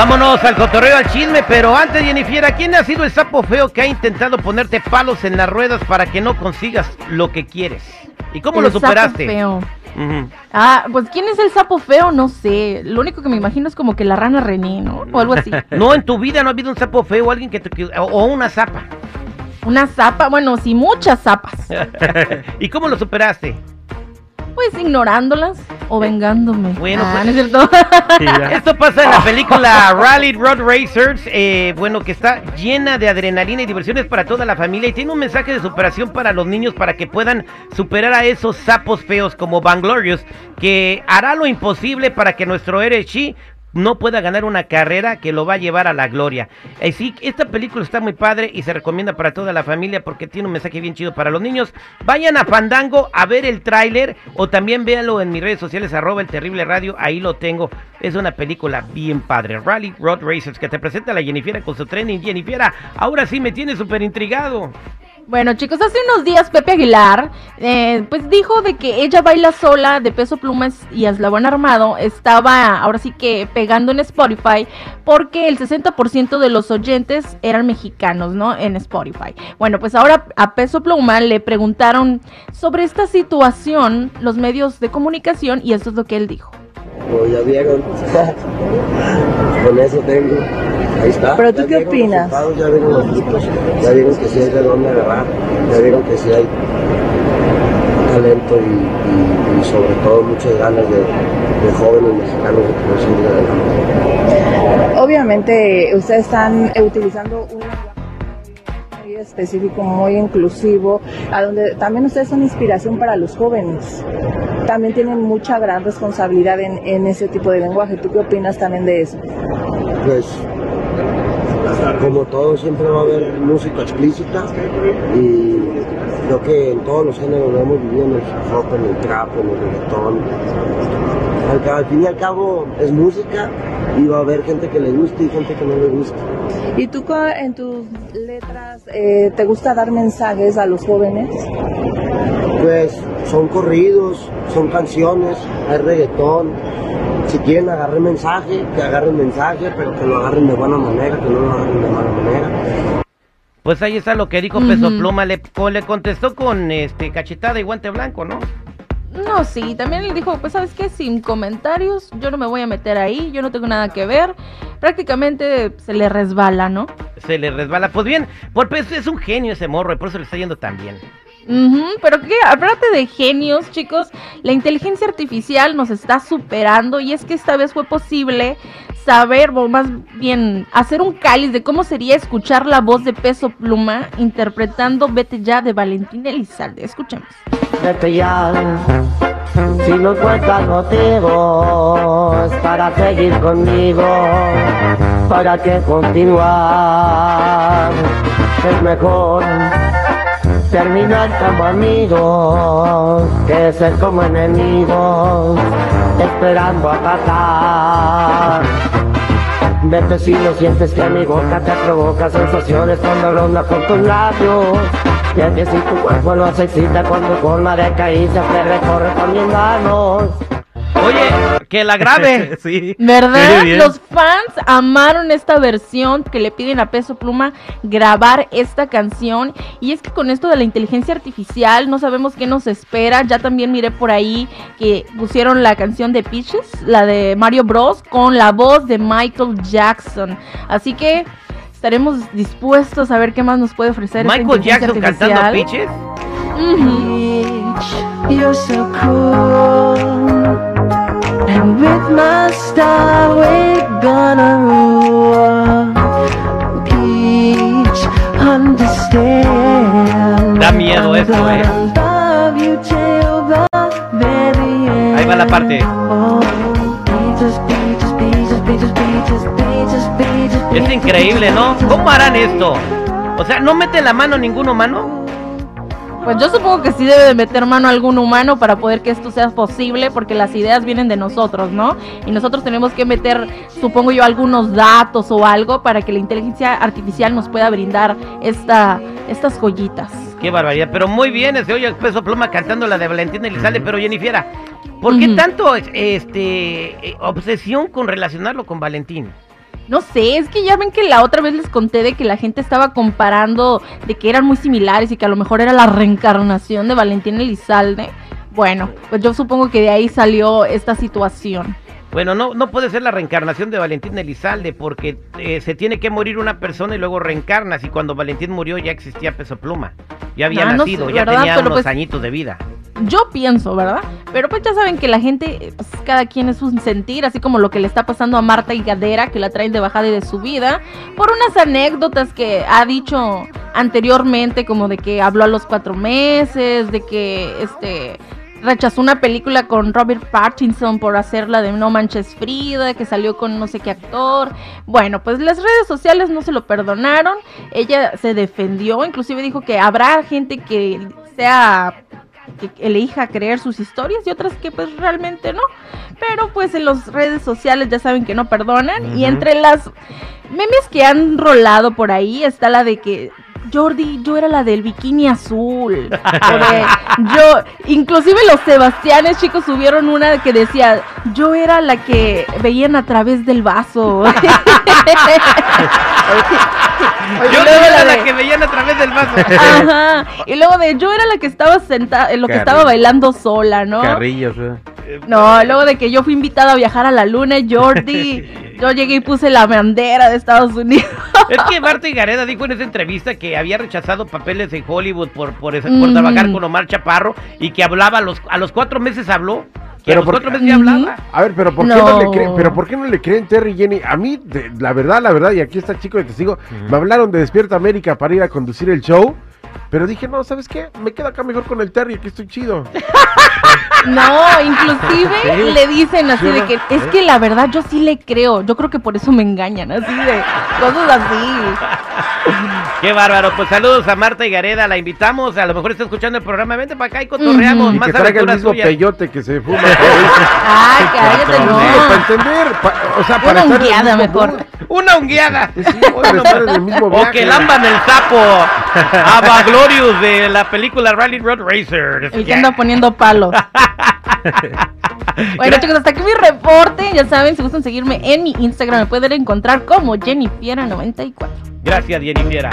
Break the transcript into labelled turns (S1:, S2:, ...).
S1: Vámonos al cotorreo, al chisme, pero antes, Jennifer, ¿quién ha sido el sapo feo que ha intentado ponerte palos en las ruedas para que no consigas lo que quieres? ¿Y cómo
S2: El
S1: lo superaste?
S2: sapo feo. Ah, pues ¿quién es el sapo feo? No sé. Lo único que me imagino es como que la rana René, ¿no? O algo así.
S1: No, en tu vida no ha habido un sapo feo o alguien que te... o una zapa.
S2: Una zapa, bueno, sí, muchas zapas.
S1: ¿Y cómo lo superaste?
S2: Pues ignorándolas o vengándome.
S1: Bueno,
S2: Ah,
S1: pues-
S2: ¿no es?
S1: Esto pasa en la película Rally Road Racers, eh, bueno, que está llena de adrenalina y diversiones para toda la familia y tiene un mensaje de superación para los niños para que puedan superar a esos sapos feos como Vanglorious, que hará lo imposible para que nuestro héroe Chi no pueda ganar una carrera que lo va a llevar a la gloria. Así que esta película está muy padre y se recomienda para toda la familia porque tiene un mensaje bien chido para los niños. Vayan a Fandango a ver el tráiler o también véanlo en mis redes sociales arroba el terrible radio, ahí lo tengo. Es una película bien padre. Rally Road Racers que te presenta la Jennifiera con su training. Jennifiera, ahora sí me tiene súper intrigado.
S2: Bueno, chicos, hace unos días Pepe Aguilar, eh, pues dijo de que ella baila sola de peso plumas y eslabón armado estaba ahora sí que pegando en Spotify porque el 60% de los oyentes eran mexicanos, ¿no? En Spotify. Bueno, pues ahora a peso pluma le preguntaron sobre esta situación los medios de comunicación y esto es lo que él dijo.
S3: Como ya vieron, con eso tengo. Ahí está.
S4: Pero ¿tú
S3: Ya
S4: qué opinas?
S3: Ya vieron los frutos, ya vieron que sí hay de dónde agarrar, ya vieron que sí hay talento y, y- y sobre todo muchas ganas de, de jóvenes mexicanos de adelante.
S4: Obviamente ustedes están utilizando un lenguaje muy específico, muy inclusivo, a donde también ustedes son inspiración para los jóvenes. También tienen mucha gran responsabilidad en, en ese tipo de lenguaje. ¿Tú qué opinas también de eso?
S3: Pues, como todo, siempre va a haber música explícita y creo que en todos los géneros lo hemos vivido, en el hip hop, en el trap, en el reggaetón. Al, al fin y al cabo es música y va a haber gente que le guste y gente que no le guste.
S4: ¿Y tú en tus letras eh, te gusta dar mensajes a los jóvenes?
S3: Pues son corridos, son canciones, hay reggaetón. Si quieren agarrar mensaje, que agarren mensaje, pero que lo agarren de buena manera, que no lo agarren de mala manera.
S1: Pues ahí está lo que dijo Peso Pluma. Le, le contestó con este cachetada y guante blanco, ¿no?
S2: No, sí, también él dijo, pues sabes qué, sin comentarios, yo no me voy a meter ahí, yo no tengo nada que ver. Prácticamente se le resbala, ¿no?
S1: Se le resbala. Pues bien, por peso es un genio ese morro y por eso le está yendo tan bien.
S2: Pero que aparte de genios, chicos, la inteligencia artificial nos está superando y es que esta vez fue posible saber, o más bien hacer un cáliz de cómo sería escuchar la voz de Peso Pluma interpretando Vete ya de Valentín Elizalde. Escuchemos.
S5: Vete ya, si no encuentras motivos para seguir conmigo, para que continuar, es mejor terminar como amigos que ser como enemigos, esperando a pasar. Vete si no sientes que mi boca te provoca sensaciones cuando ronda por tus labios. Ya que si tu cuerpo lo excita cuando forma de caricias te recorre con mis manos.
S1: Oye, que la grabe.
S6: sí.
S2: ¿Verdad? Los fans amaron esta versión que le piden a Peso Pluma grabar esta canción. Y es que con esto de la inteligencia artificial no sabemos qué nos espera. Ya también miré por ahí que pusieron la canción de Peaches, la de Mario Bros, con la voz de Michael Jackson. Así que estaremos dispuestos a ver qué más nos puede ofrecer
S1: Michael Jackson cantando
S2: artificial.
S1: Peaches.
S2: Ujú.
S5: You're so cool. And with my star we're gonna rule. Peach, understand.
S1: Da miedo eso, eh. Ahí va la parte. Es increíble, ¿no? ¿Cómo harán esto? O sea, ¿no mete la mano ninguno mano?
S2: Pues yo supongo que sí debe de meter mano algún humano para poder que esto sea posible, porque las ideas vienen de nosotros, ¿no? Y nosotros tenemos que meter, supongo yo, algunos datos o algo para que la inteligencia artificial nos pueda brindar esta, estas joyitas.
S1: Qué barbaridad, pero muy bien, se oye el peso pluma cantando la de Valentín Elizalde, pero Jennifer, ¿por qué tanto este eh, obsesión con relacionarlo con Valentín?
S2: No sé, es que ya ven que la otra vez les conté de que la gente estaba comparando de que eran muy similares y que a lo mejor era la reencarnación de Valentín Elizalde. Bueno, pues yo supongo que de ahí salió esta situación.
S1: Bueno, no, no puede ser la reencarnación de Valentín Elizalde porque eh, se tiene que morir una persona y luego reencarnas y cuando Valentín murió ya existía Peso Pluma. Ya había
S2: Ah, no
S1: nacido,
S2: sé,
S1: ya
S2: ¿verdad?
S1: tenía
S2: Pero
S1: unos
S2: pues-
S1: añitos de vida.
S2: Yo pienso, ¿verdad? Pero pues ya saben que la gente, pues cada quien es un sentir, así como lo que le está pasando a Marta y Gadera, que la traen de bajada y de subida, por unas anécdotas que ha dicho anteriormente, como de que habló a los cuatro meses, de que este rechazó una película con Robert Pattinson por hacerla de No Manches Frida, que salió con no sé qué actor. Bueno, pues las redes sociales no se lo perdonaron. Ella se defendió, inclusive dijo que habrá gente que sea que elija creer sus historias y otras que pues realmente no. Pero pues en las redes sociales ya saben que no perdonan. Y entre las memes que han rolado por ahí está la de que Jordi, yo era la del bikini azul. Yo, inclusive los Sebastianes, chicos, subieron una que decía, yo era la que veían a través del vaso.
S1: Yo era
S2: la
S1: la
S2: de-
S1: que veían a través del vaso.
S2: Ajá. Y luego de yo era la que estaba sentada, lo que estaba bailando sola, ¿no?
S6: Carrillos, ¿eh?
S2: No, luego de que yo fui invitada a viajar a la luna, Jordi, yo llegué y puse la bandera de Estados Unidos.
S1: Es que Marta Gareda dijo en esa entrevista que había rechazado papeles en Hollywood por, por, ese- por
S2: Ujú.
S1: trabajar con Omar Chaparro y que hablaba a los, a los cuatro meses habló. Que
S6: Pero
S1: a los
S6: por-
S1: cuatro meses ya hablaba.
S6: A ver, pero ¿por qué no,
S2: No.
S6: le creen? Pero ¿por qué no le creen Terry y Jenny? A mí, de- la verdad, la verdad, y aquí está el chico de testigo, me hablaron de Despierta América para ir a conducir el show, pero dije, no, ¿sabes qué? Me quedo acá mejor con el Terry, aquí estoy chido.
S2: No, inclusive
S6: Sí.
S2: le dicen así
S6: Sí,
S2: de que es que la verdad yo sí le creo. Yo creo que por eso me engañan, así de cosas así.
S1: Qué bárbaro. Pues saludos a Marta y Gareda. La invitamos. A lo mejor está escuchando el programa. Vente para acá y cotorreamos.
S6: Y
S1: Más
S6: que traiga el mismo peyote que se fuma.
S2: Ay, cállate,
S6: Digo,
S2: no.
S6: para entender, pa- o sea, para
S2: Una ungueada mejor.
S1: Una ungueada.
S6: Sí, mismo
S1: O que lamban el sapo a Vaglorious de la película Rally Road Racer.
S2: El que anda poniendo palos. Bueno, chicos, hasta aquí mi reporte. Ya saben, si gustan seguirme en mi Instagram, me pueden encontrar como Jennifiera94.
S1: Gracias, Jennifer.